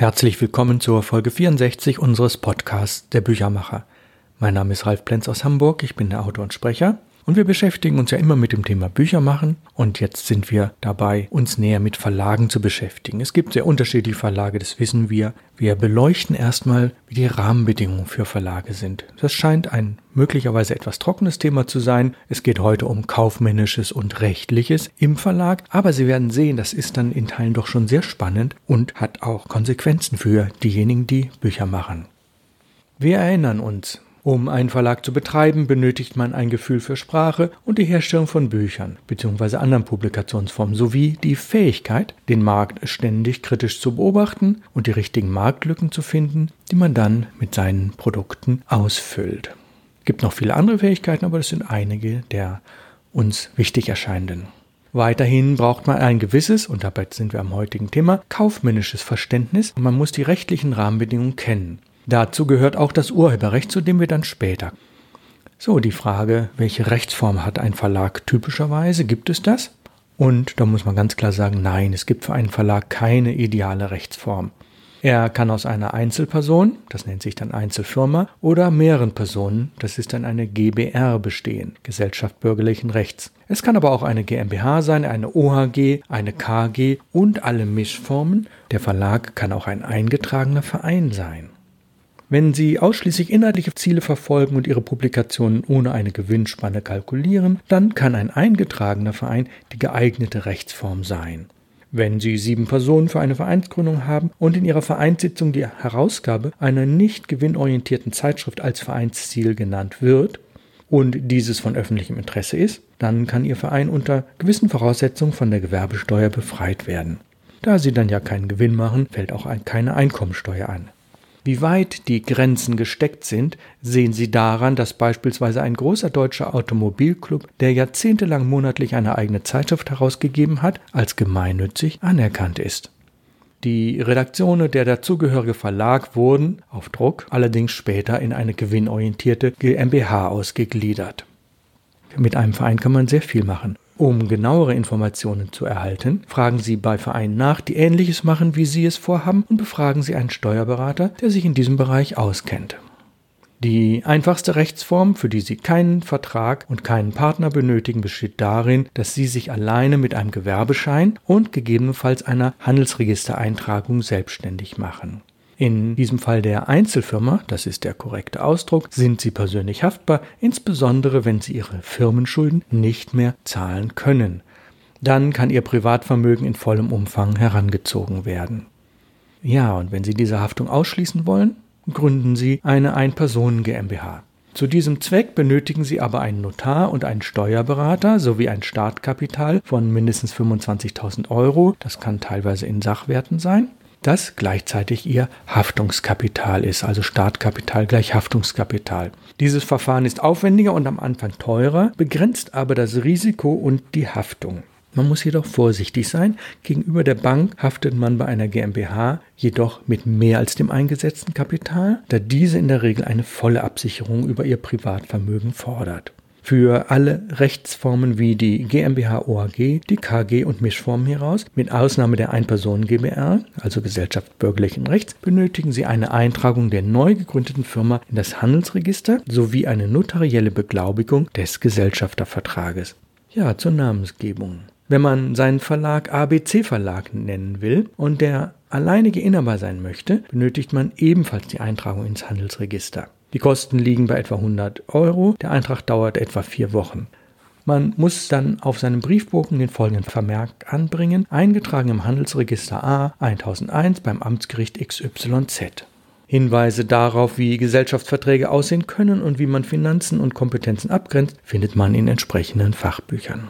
Herzlich willkommen zur Folge 64 unseres Podcasts Der Büchermacher. Mein Name ist Ralf Plenz aus Hamburg, ich bin der Autor und Sprecher und wir beschäftigen uns ja immer mit dem Thema Bücher machen und jetzt sind wir dabei, uns näher mit Verlagen zu beschäftigen. Es gibt sehr unterschiedliche Verlage, das wissen wir. Wir beleuchten erstmal, wie die Rahmenbedingungen für Verlage sind. Das scheint ein möglicherweise etwas trockenes Thema zu sein. Es geht heute um kaufmännisches und rechtliches im Verlag, aber Sie werden sehen, das ist dann in Teilen doch schon sehr spannend und hat auch Konsequenzen für diejenigen, die Bücher machen. Wir erinnern uns, um einen Verlag zu betreiben, benötigt man ein Gefühl für Sprache und die Herstellung von Büchern bzw. anderen Publikationsformen sowie die Fähigkeit, den Markt ständig kritisch zu beobachten und die richtigen Marktlücken zu finden, die man dann mit seinen Produkten ausfüllt. Es gibt noch viele andere Fähigkeiten, aber das sind einige der uns wichtig erscheinenden. Weiterhin braucht man ein gewisses, und dabei sind wir am heutigen Thema, kaufmännisches Verständnis und man muss die rechtlichen Rahmenbedingungen kennen. Dazu gehört auch das Urheberrecht, zu dem wir dann später. So, die Frage, welche Rechtsform hat ein Verlag typischerweise? Gibt es das? Und da muss man ganz klar sagen, nein, es gibt für einen Verlag keine ideale Rechtsform. Er kann aus einer Einzelperson, das nennt sich dann Einzelfirma, oder mehreren Personen, das ist dann eine GBR bestehen, Gesellschaft bürgerlichen Rechts. Es kann aber auch eine GmbH sein, eine OHG, eine KG und alle Mischformen. Der Verlag kann auch ein eingetragener Verein sein. Wenn Sie ausschließlich inhaltliche Ziele verfolgen und Ihre Publikationen ohne eine Gewinnspanne kalkulieren, dann kann ein eingetragener Verein die geeignete Rechtsform sein. Wenn Sie sieben Personen für eine Vereinsgründung haben und in Ihrer Vereinssitzung die Herausgabe einer nicht gewinnorientierten Zeitschrift als Vereinsziel genannt wird und dieses von öffentlichem Interesse ist, dann kann Ihr Verein unter gewissen Voraussetzungen von der Gewerbesteuer befreit werden. Da Sie dann ja keinen Gewinn machen, fällt auch keine Einkommensteuer an. Wie weit die Grenzen gesteckt sind, sehen Sie daran, dass beispielsweise ein großer deutscher Automobilclub, der jahrzehntelang monatlich eine eigene Zeitschrift herausgegeben hat, als gemeinnützig anerkannt ist. Die Redaktionen der dazugehörige Verlag wurden, auf Druck, allerdings später in eine gewinnorientierte GmbH ausgegliedert. Mit einem Verein kann man sehr viel machen. Um genauere Informationen zu erhalten, fragen Sie bei Vereinen nach, die Ähnliches machen, wie Sie es vorhaben, und befragen Sie einen Steuerberater, der sich in diesem Bereich auskennt. Die einfachste Rechtsform, für die Sie keinen Vertrag und keinen Partner benötigen, besteht darin, dass Sie sich alleine mit einem Gewerbeschein und gegebenenfalls einer Handelsregistereintragung selbstständig machen. In diesem Fall der Einzelfirma, das ist der korrekte Ausdruck, sind Sie persönlich haftbar, insbesondere wenn Sie Ihre Firmenschulden nicht mehr zahlen können. Dann kann Ihr Privatvermögen in vollem Umfang herangezogen werden. Ja, und wenn Sie diese Haftung ausschließen wollen, gründen Sie eine Ein-Personen GmbH. Zu diesem Zweck benötigen Sie aber einen Notar und einen Steuerberater sowie ein Startkapital von mindestens 25.000 Euro, das kann teilweise in Sachwerten sein, das gleichzeitig ihr Haftungskapital ist, also Startkapital gleich Haftungskapital. Dieses Verfahren ist aufwendiger und am Anfang teurer, begrenzt aber das Risiko und die Haftung. Man muss jedoch vorsichtig sein. Gegenüber der Bank haftet man bei einer GmbH jedoch mit mehr als dem eingesetzten Kapital, da diese in der Regel eine volle Absicherung über ihr Privatvermögen fordert für alle Rechtsformen wie die GmbH OAG, die KG und Mischformen heraus, mit Ausnahme der Ein-Personen GbR, also Gesellschaft bürgerlichen Rechts, benötigen Sie eine Eintragung der neu gegründeten Firma in das Handelsregister sowie eine notarielle Beglaubigung des Gesellschaftervertrages. Ja, zur Namensgebung. Wenn man seinen Verlag ABC Verlag nennen will und der alleinige Inhaber sein möchte, benötigt man ebenfalls die Eintragung ins Handelsregister. Die Kosten liegen bei etwa 100 Euro. Der Eintrag dauert etwa vier Wochen. Man muss dann auf seinem Briefbogen den folgenden Vermerk anbringen, eingetragen im Handelsregister A 1001 beim Amtsgericht XYZ. Hinweise darauf, wie Gesellschaftsverträge aussehen können und wie man Finanzen und Kompetenzen abgrenzt, findet man in entsprechenden Fachbüchern.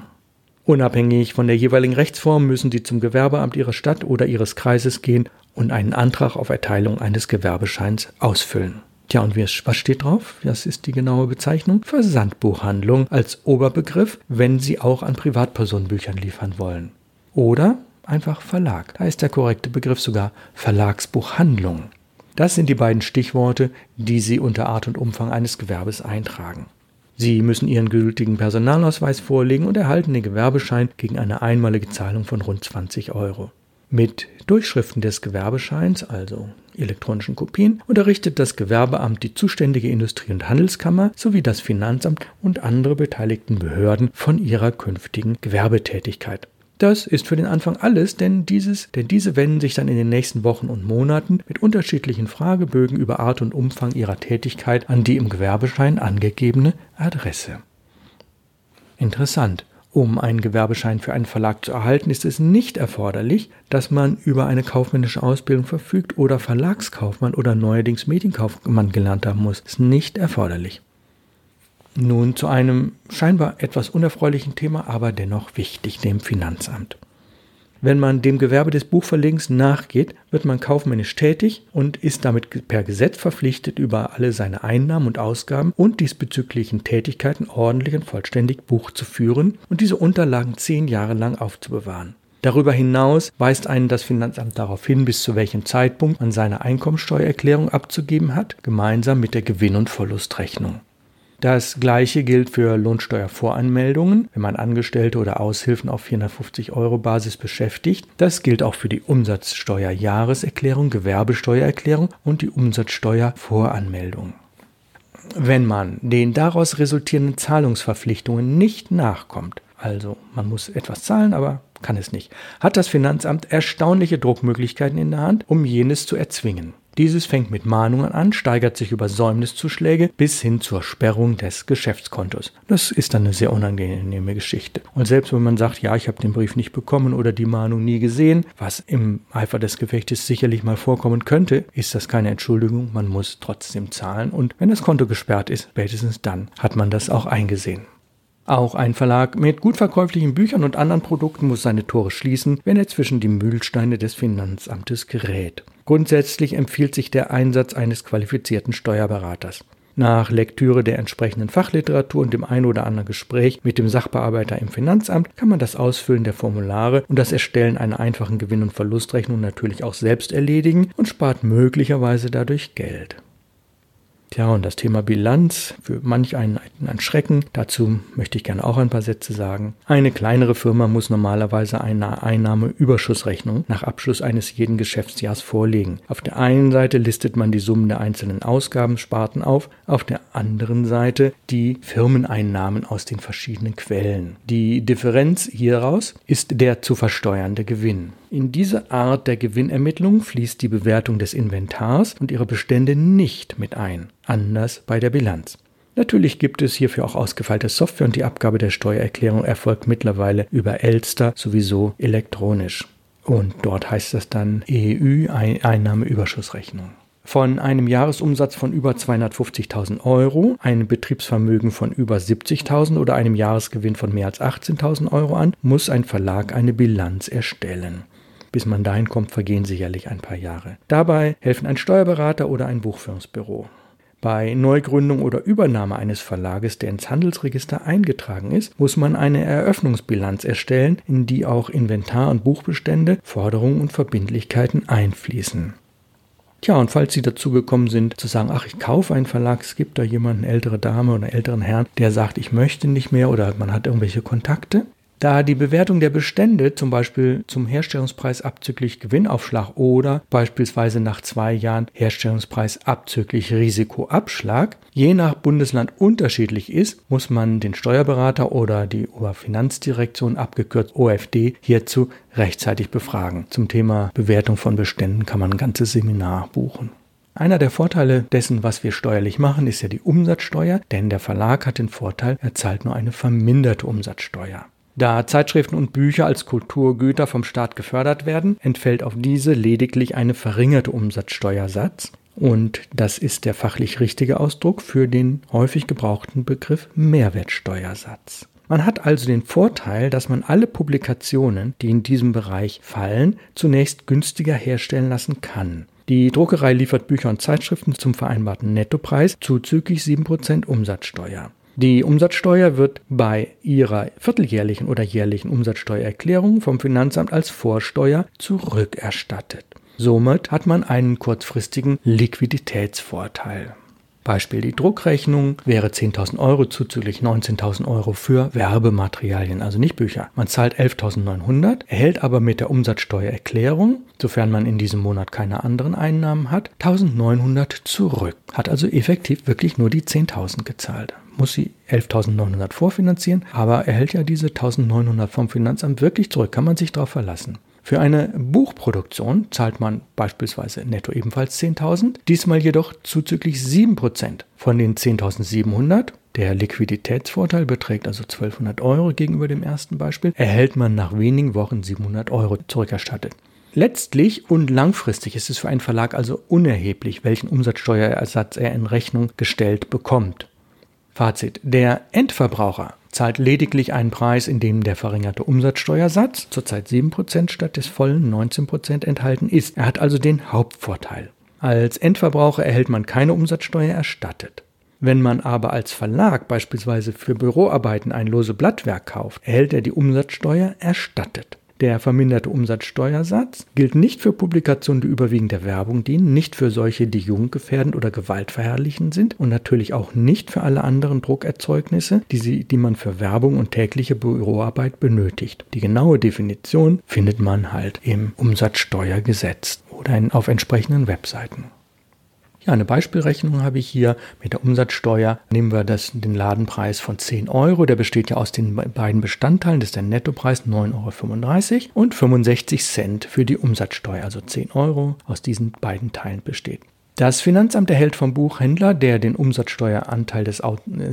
Unabhängig von der jeweiligen Rechtsform müssen Sie zum Gewerbeamt Ihrer Stadt oder Ihres Kreises gehen und einen Antrag auf Erteilung eines Gewerbescheins ausfüllen. Tja, und was steht drauf? Das ist die genaue Bezeichnung. Versandbuchhandlung als Oberbegriff, wenn Sie auch an Privatpersonenbüchern liefern wollen. Oder einfach Verlag. Da ist der korrekte Begriff sogar Verlagsbuchhandlung. Das sind die beiden Stichworte, die Sie unter Art und Umfang eines Gewerbes eintragen. Sie müssen Ihren gültigen Personalausweis vorlegen und erhalten den Gewerbeschein gegen eine einmalige Zahlung von rund 20 Euro. Mit Durchschriften des Gewerbescheins, also elektronischen Kopien, unterrichtet das Gewerbeamt die zuständige Industrie- und Handelskammer sowie das Finanzamt und andere beteiligten Behörden von ihrer künftigen Gewerbetätigkeit. Das ist für den Anfang alles, denn, dieses, denn diese wenden sich dann in den nächsten Wochen und Monaten mit unterschiedlichen Fragebögen über Art und Umfang ihrer Tätigkeit an die im Gewerbeschein angegebene Adresse. Interessant. Um einen Gewerbeschein für einen Verlag zu erhalten, ist es nicht erforderlich, dass man über eine kaufmännische Ausbildung verfügt oder Verlagskaufmann oder neuerdings Medienkaufmann gelernt haben muss. Ist nicht erforderlich. Nun zu einem scheinbar etwas unerfreulichen Thema, aber dennoch wichtig, dem Finanzamt. Wenn man dem Gewerbe des Buchverlegens nachgeht, wird man kaufmännisch tätig und ist damit per Gesetz verpflichtet, über alle seine Einnahmen und Ausgaben und diesbezüglichen Tätigkeiten ordentlich und vollständig Buch zu führen und diese Unterlagen zehn Jahre lang aufzubewahren. Darüber hinaus weist einen das Finanzamt darauf hin, bis zu welchem Zeitpunkt man seine Einkommensteuererklärung abzugeben hat, gemeinsam mit der Gewinn- und Verlustrechnung. Das gleiche gilt für Lohnsteuervoranmeldungen, wenn man Angestellte oder Aushilfen auf 450 Euro Basis beschäftigt. Das gilt auch für die Umsatzsteuerjahreserklärung, Gewerbesteuererklärung und die Umsatzsteuervoranmeldung. Wenn man den daraus resultierenden Zahlungsverpflichtungen nicht nachkommt, also man muss etwas zahlen, aber kann es nicht, hat das Finanzamt erstaunliche Druckmöglichkeiten in der Hand, um jenes zu erzwingen. Dieses fängt mit Mahnungen an, steigert sich über Säumniszuschläge bis hin zur Sperrung des Geschäftskontos. Das ist dann eine sehr unangenehme Geschichte. Und selbst wenn man sagt, ja, ich habe den Brief nicht bekommen oder die Mahnung nie gesehen, was im Eifer des Gefechtes sicherlich mal vorkommen könnte, ist das keine Entschuldigung, man muss trotzdem zahlen und wenn das Konto gesperrt ist, spätestens dann hat man das auch eingesehen. Auch ein Verlag mit gut verkäuflichen Büchern und anderen Produkten muss seine Tore schließen, wenn er zwischen die Mühlsteine des Finanzamtes gerät. Grundsätzlich empfiehlt sich der Einsatz eines qualifizierten Steuerberaters. Nach Lektüre der entsprechenden Fachliteratur und dem ein oder anderen Gespräch mit dem Sachbearbeiter im Finanzamt kann man das Ausfüllen der Formulare und das Erstellen einer einfachen Gewinn- und Verlustrechnung natürlich auch selbst erledigen und spart möglicherweise dadurch Geld. Tja, und das Thema Bilanz für manch einen ein Schrecken. Dazu möchte ich gerne auch ein paar Sätze sagen. Eine kleinere Firma muss normalerweise eine Einnahmeüberschussrechnung nach Abschluss eines jeden Geschäftsjahrs vorlegen. Auf der einen Seite listet man die Summen der einzelnen Ausgabensparten auf, auf der anderen Seite die Firmeneinnahmen aus den verschiedenen Quellen. Die Differenz hieraus ist der zu versteuernde Gewinn. In diese Art der Gewinnermittlung fließt die Bewertung des Inventars und ihrer Bestände nicht mit ein, anders bei der Bilanz. Natürlich gibt es hierfür auch ausgefeilte Software und die Abgabe der Steuererklärung erfolgt mittlerweile über Elster sowieso elektronisch. Und dort heißt das dann EU Einnahmeüberschussrechnung. Von einem Jahresumsatz von über 250.000 Euro, einem Betriebsvermögen von über 70.000 oder einem Jahresgewinn von mehr als 18.000 Euro an, muss ein Verlag eine Bilanz erstellen. Bis man dahin kommt, vergehen sicherlich ein paar Jahre. Dabei helfen ein Steuerberater oder ein Buchführungsbüro. Bei Neugründung oder Übernahme eines Verlages, der ins Handelsregister eingetragen ist, muss man eine Eröffnungsbilanz erstellen, in die auch Inventar- und Buchbestände, Forderungen und Verbindlichkeiten einfließen. Tja, und falls Sie dazu gekommen sind, zu sagen, ach, ich kaufe einen Verlag, es gibt da jemanden, ältere Dame oder älteren Herrn, der sagt, ich möchte nicht mehr oder man hat irgendwelche Kontakte, da die Bewertung der Bestände zum Beispiel zum Herstellungspreis abzüglich Gewinnaufschlag oder beispielsweise nach zwei Jahren Herstellungspreis abzüglich Risikoabschlag je nach Bundesland unterschiedlich ist, muss man den Steuerberater oder die Oberfinanzdirektion abgekürzt OFD hierzu rechtzeitig befragen. Zum Thema Bewertung von Beständen kann man ein ganzes Seminar buchen. Einer der Vorteile dessen, was wir steuerlich machen, ist ja die Umsatzsteuer, denn der Verlag hat den Vorteil, er zahlt nur eine verminderte Umsatzsteuer. Da Zeitschriften und Bücher als Kulturgüter vom Staat gefördert werden, entfällt auf diese lediglich eine verringerte Umsatzsteuersatz. Und das ist der fachlich richtige Ausdruck für den häufig gebrauchten Begriff Mehrwertsteuersatz. Man hat also den Vorteil, dass man alle Publikationen, die in diesem Bereich fallen, zunächst günstiger herstellen lassen kann. Die Druckerei liefert Bücher und Zeitschriften zum vereinbarten Nettopreis zuzüglich 7% Umsatzsteuer. Die Umsatzsteuer wird bei Ihrer vierteljährlichen oder jährlichen Umsatzsteuererklärung vom Finanzamt als Vorsteuer zurückerstattet. Somit hat man einen kurzfristigen Liquiditätsvorteil. Beispiel die Druckrechnung wäre 10.000 Euro zuzüglich 19.000 Euro für Werbematerialien, also nicht Bücher. Man zahlt 11.900, erhält aber mit der Umsatzsteuererklärung, sofern man in diesem Monat keine anderen Einnahmen hat, 1.900 zurück. Hat also effektiv wirklich nur die 10.000 gezahlt. Muss sie 11.900 vorfinanzieren, aber erhält ja diese 1.900 vom Finanzamt wirklich zurück. Kann man sich darauf verlassen. Für eine Buchproduktion zahlt man beispielsweise netto ebenfalls 10.000, diesmal jedoch zuzüglich 7% von den 10.700. Der Liquiditätsvorteil beträgt also 1200 Euro gegenüber dem ersten Beispiel, erhält man nach wenigen Wochen 700 Euro zurückerstattet. Letztlich und langfristig ist es für einen Verlag also unerheblich, welchen Umsatzsteuerersatz er in Rechnung gestellt bekommt. Fazit. Der Endverbraucher zahlt lediglich einen Preis, in dem der verringerte Umsatzsteuersatz, zurzeit 7% statt des vollen 19% enthalten ist. Er hat also den Hauptvorteil. Als Endverbraucher erhält man keine Umsatzsteuer erstattet. Wenn man aber als Verlag beispielsweise für Büroarbeiten ein lose Blattwerk kauft, erhält er die Umsatzsteuer erstattet. Der verminderte Umsatzsteuersatz gilt nicht für Publikationen, die überwiegend der Werbung dienen, nicht für solche, die jugendgefährdend oder gewaltverherrlichend sind und natürlich auch nicht für alle anderen Druckerzeugnisse, die, sie, die man für Werbung und tägliche Büroarbeit benötigt. Die genaue Definition findet man halt im Umsatzsteuergesetz oder in, auf entsprechenden Webseiten. Ja, eine Beispielrechnung habe ich hier mit der Umsatzsteuer. Nehmen wir das, den Ladenpreis von 10 Euro. Der besteht ja aus den beiden Bestandteilen. Das ist der Nettopreis 9,35 Euro und 65 Cent für die Umsatzsteuer. Also 10 Euro aus diesen beiden Teilen besteht. Das Finanzamt erhält vom Buchhändler, der den Umsatzsteueranteil des,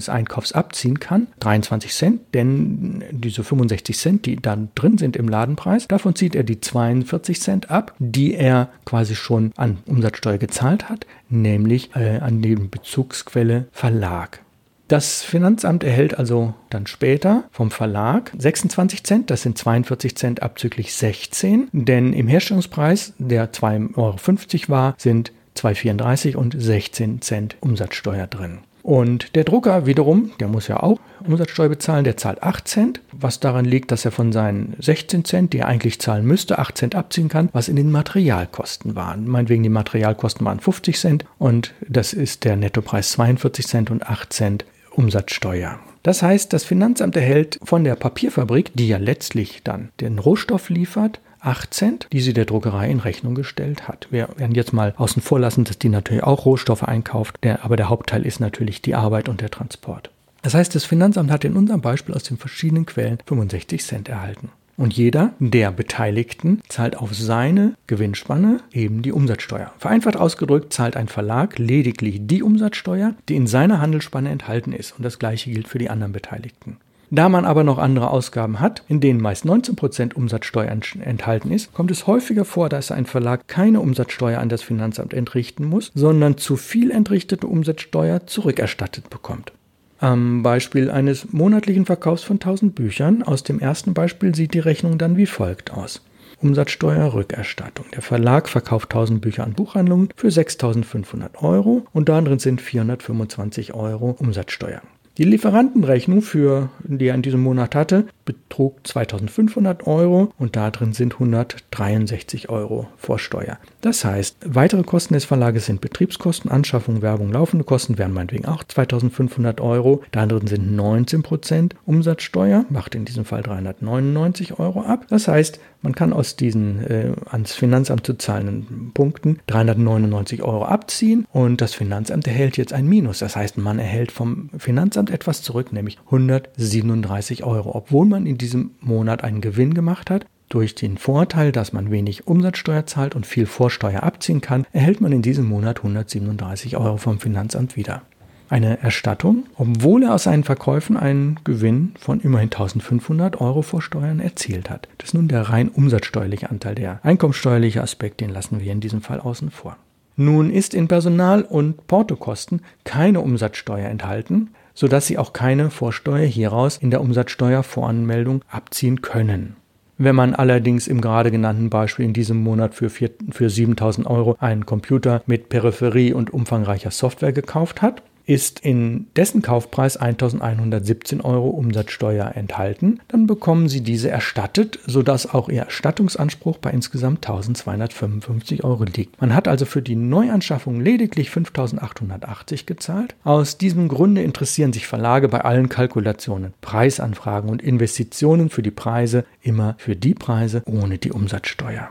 Einkaufs abziehen kann, 23 Cent, denn diese 65 Cent, die dann drin sind im Ladenpreis, davon zieht er die 42 Cent ab, die er quasi schon an Umsatzsteuer gezahlt hat, nämlich äh, an die Bezugsquelle Verlag. Das Finanzamt erhält also dann später vom Verlag 26 Cent, das sind 42 Cent abzüglich 16, denn im Herstellungspreis, der 2,50 Euro war, sind 2,34 und 16 Cent Umsatzsteuer drin. Und der Drucker wiederum, der muss ja auch Umsatzsteuer bezahlen, der zahlt 8 Cent, was daran liegt, dass er von seinen 16 Cent, die er eigentlich zahlen müsste, 8 Cent abziehen kann, was in den Materialkosten waren. Meinetwegen die Materialkosten waren 50 Cent und das ist der Nettopreis 42 Cent und 8 Cent Umsatzsteuer. Das heißt, das Finanzamt erhält von der Papierfabrik, die ja letztlich dann den Rohstoff liefert, 8 Cent, die sie der Druckerei in Rechnung gestellt hat. Wir werden jetzt mal außen vor lassen, dass die natürlich auch Rohstoffe einkauft, der, aber der Hauptteil ist natürlich die Arbeit und der Transport. Das heißt, das Finanzamt hat in unserem Beispiel aus den verschiedenen Quellen 65 Cent erhalten. Und jeder der Beteiligten zahlt auf seine Gewinnspanne eben die Umsatzsteuer. Vereinfacht ausgedrückt zahlt ein Verlag lediglich die Umsatzsteuer, die in seiner Handelsspanne enthalten ist. Und das gleiche gilt für die anderen Beteiligten. Da man aber noch andere Ausgaben hat, in denen meist 19% Umsatzsteuer enthalten ist, kommt es häufiger vor, dass ein Verlag keine Umsatzsteuer an das Finanzamt entrichten muss, sondern zu viel entrichtete Umsatzsteuer zurückerstattet bekommt. Am Beispiel eines monatlichen Verkaufs von 1000 Büchern aus dem ersten Beispiel sieht die Rechnung dann wie folgt aus. Umsatzsteuerrückerstattung. Der Verlag verkauft 1000 Bücher an Buchhandlungen für 6500 Euro und darin sind 425 Euro Umsatzsteuer. Die Lieferantenrechnung, für, die er in diesem Monat hatte, betrug 2500 Euro und da drin sind 163 Euro vor Steuer. Das heißt, weitere Kosten des Verlages sind Betriebskosten, Anschaffung, Werbung, laufende Kosten wären meinetwegen auch 2500 Euro. Da drin sind 19% Umsatzsteuer, macht in diesem Fall 399 Euro ab. Das heißt, man kann aus diesen äh, ans Finanzamt zu zahlenden Punkten 399 Euro abziehen und das Finanzamt erhält jetzt ein Minus. Das heißt, man erhält vom Finanzamt etwas zurück, nämlich 137 Euro, obwohl man in diesem Monat einen Gewinn gemacht hat. Durch den Vorteil, dass man wenig Umsatzsteuer zahlt und viel Vorsteuer abziehen kann, erhält man in diesem Monat 137 Euro vom Finanzamt wieder eine Erstattung, obwohl er aus seinen Verkäufen einen Gewinn von immerhin 1500 Euro vor Steuern erzielt hat. Das ist nun der rein umsatzsteuerliche Anteil. Der einkommenssteuerliche Aspekt, den lassen wir in diesem Fall außen vor. Nun ist in Personal- und Portokosten keine Umsatzsteuer enthalten, sodass Sie auch keine Vorsteuer hieraus in der Umsatzsteuervoranmeldung abziehen können. Wenn man allerdings im gerade genannten Beispiel in diesem Monat für, für 7000 Euro einen Computer mit Peripherie und umfangreicher Software gekauft hat, ist in dessen Kaufpreis 1117 Euro Umsatzsteuer enthalten, dann bekommen Sie diese erstattet, sodass auch Ihr Erstattungsanspruch bei insgesamt 1255 Euro liegt. Man hat also für die Neuanschaffung lediglich 5880 gezahlt. Aus diesem Grunde interessieren sich Verlage bei allen Kalkulationen, Preisanfragen und Investitionen für die Preise immer für die Preise ohne die Umsatzsteuer.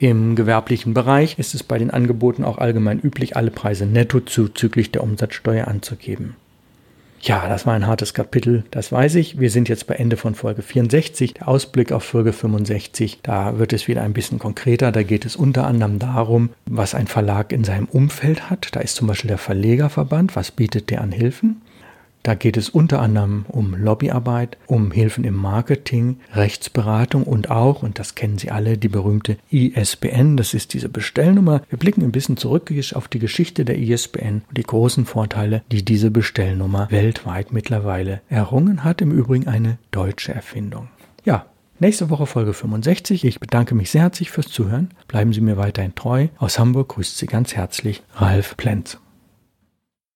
Im gewerblichen Bereich ist es bei den Angeboten auch allgemein üblich, alle Preise netto zuzüglich der Umsatzsteuer anzugeben. Ja, das war ein hartes Kapitel, das weiß ich. Wir sind jetzt bei Ende von Folge 64. Der Ausblick auf Folge 65, da wird es wieder ein bisschen konkreter. Da geht es unter anderem darum, was ein Verlag in seinem Umfeld hat. Da ist zum Beispiel der Verlegerverband. Was bietet der an Hilfen? Da geht es unter anderem um Lobbyarbeit, um Hilfen im Marketing, Rechtsberatung und auch, und das kennen Sie alle, die berühmte ISBN, das ist diese Bestellnummer. Wir blicken ein bisschen zurück auf die Geschichte der ISBN und die großen Vorteile, die diese Bestellnummer weltweit mittlerweile errungen hat. Im Übrigen eine deutsche Erfindung. Ja, Nächste Woche Folge 65. Ich bedanke mich sehr herzlich fürs Zuhören. Bleiben Sie mir weiterhin treu. Aus Hamburg grüßt Sie ganz herzlich Ralf Plenz.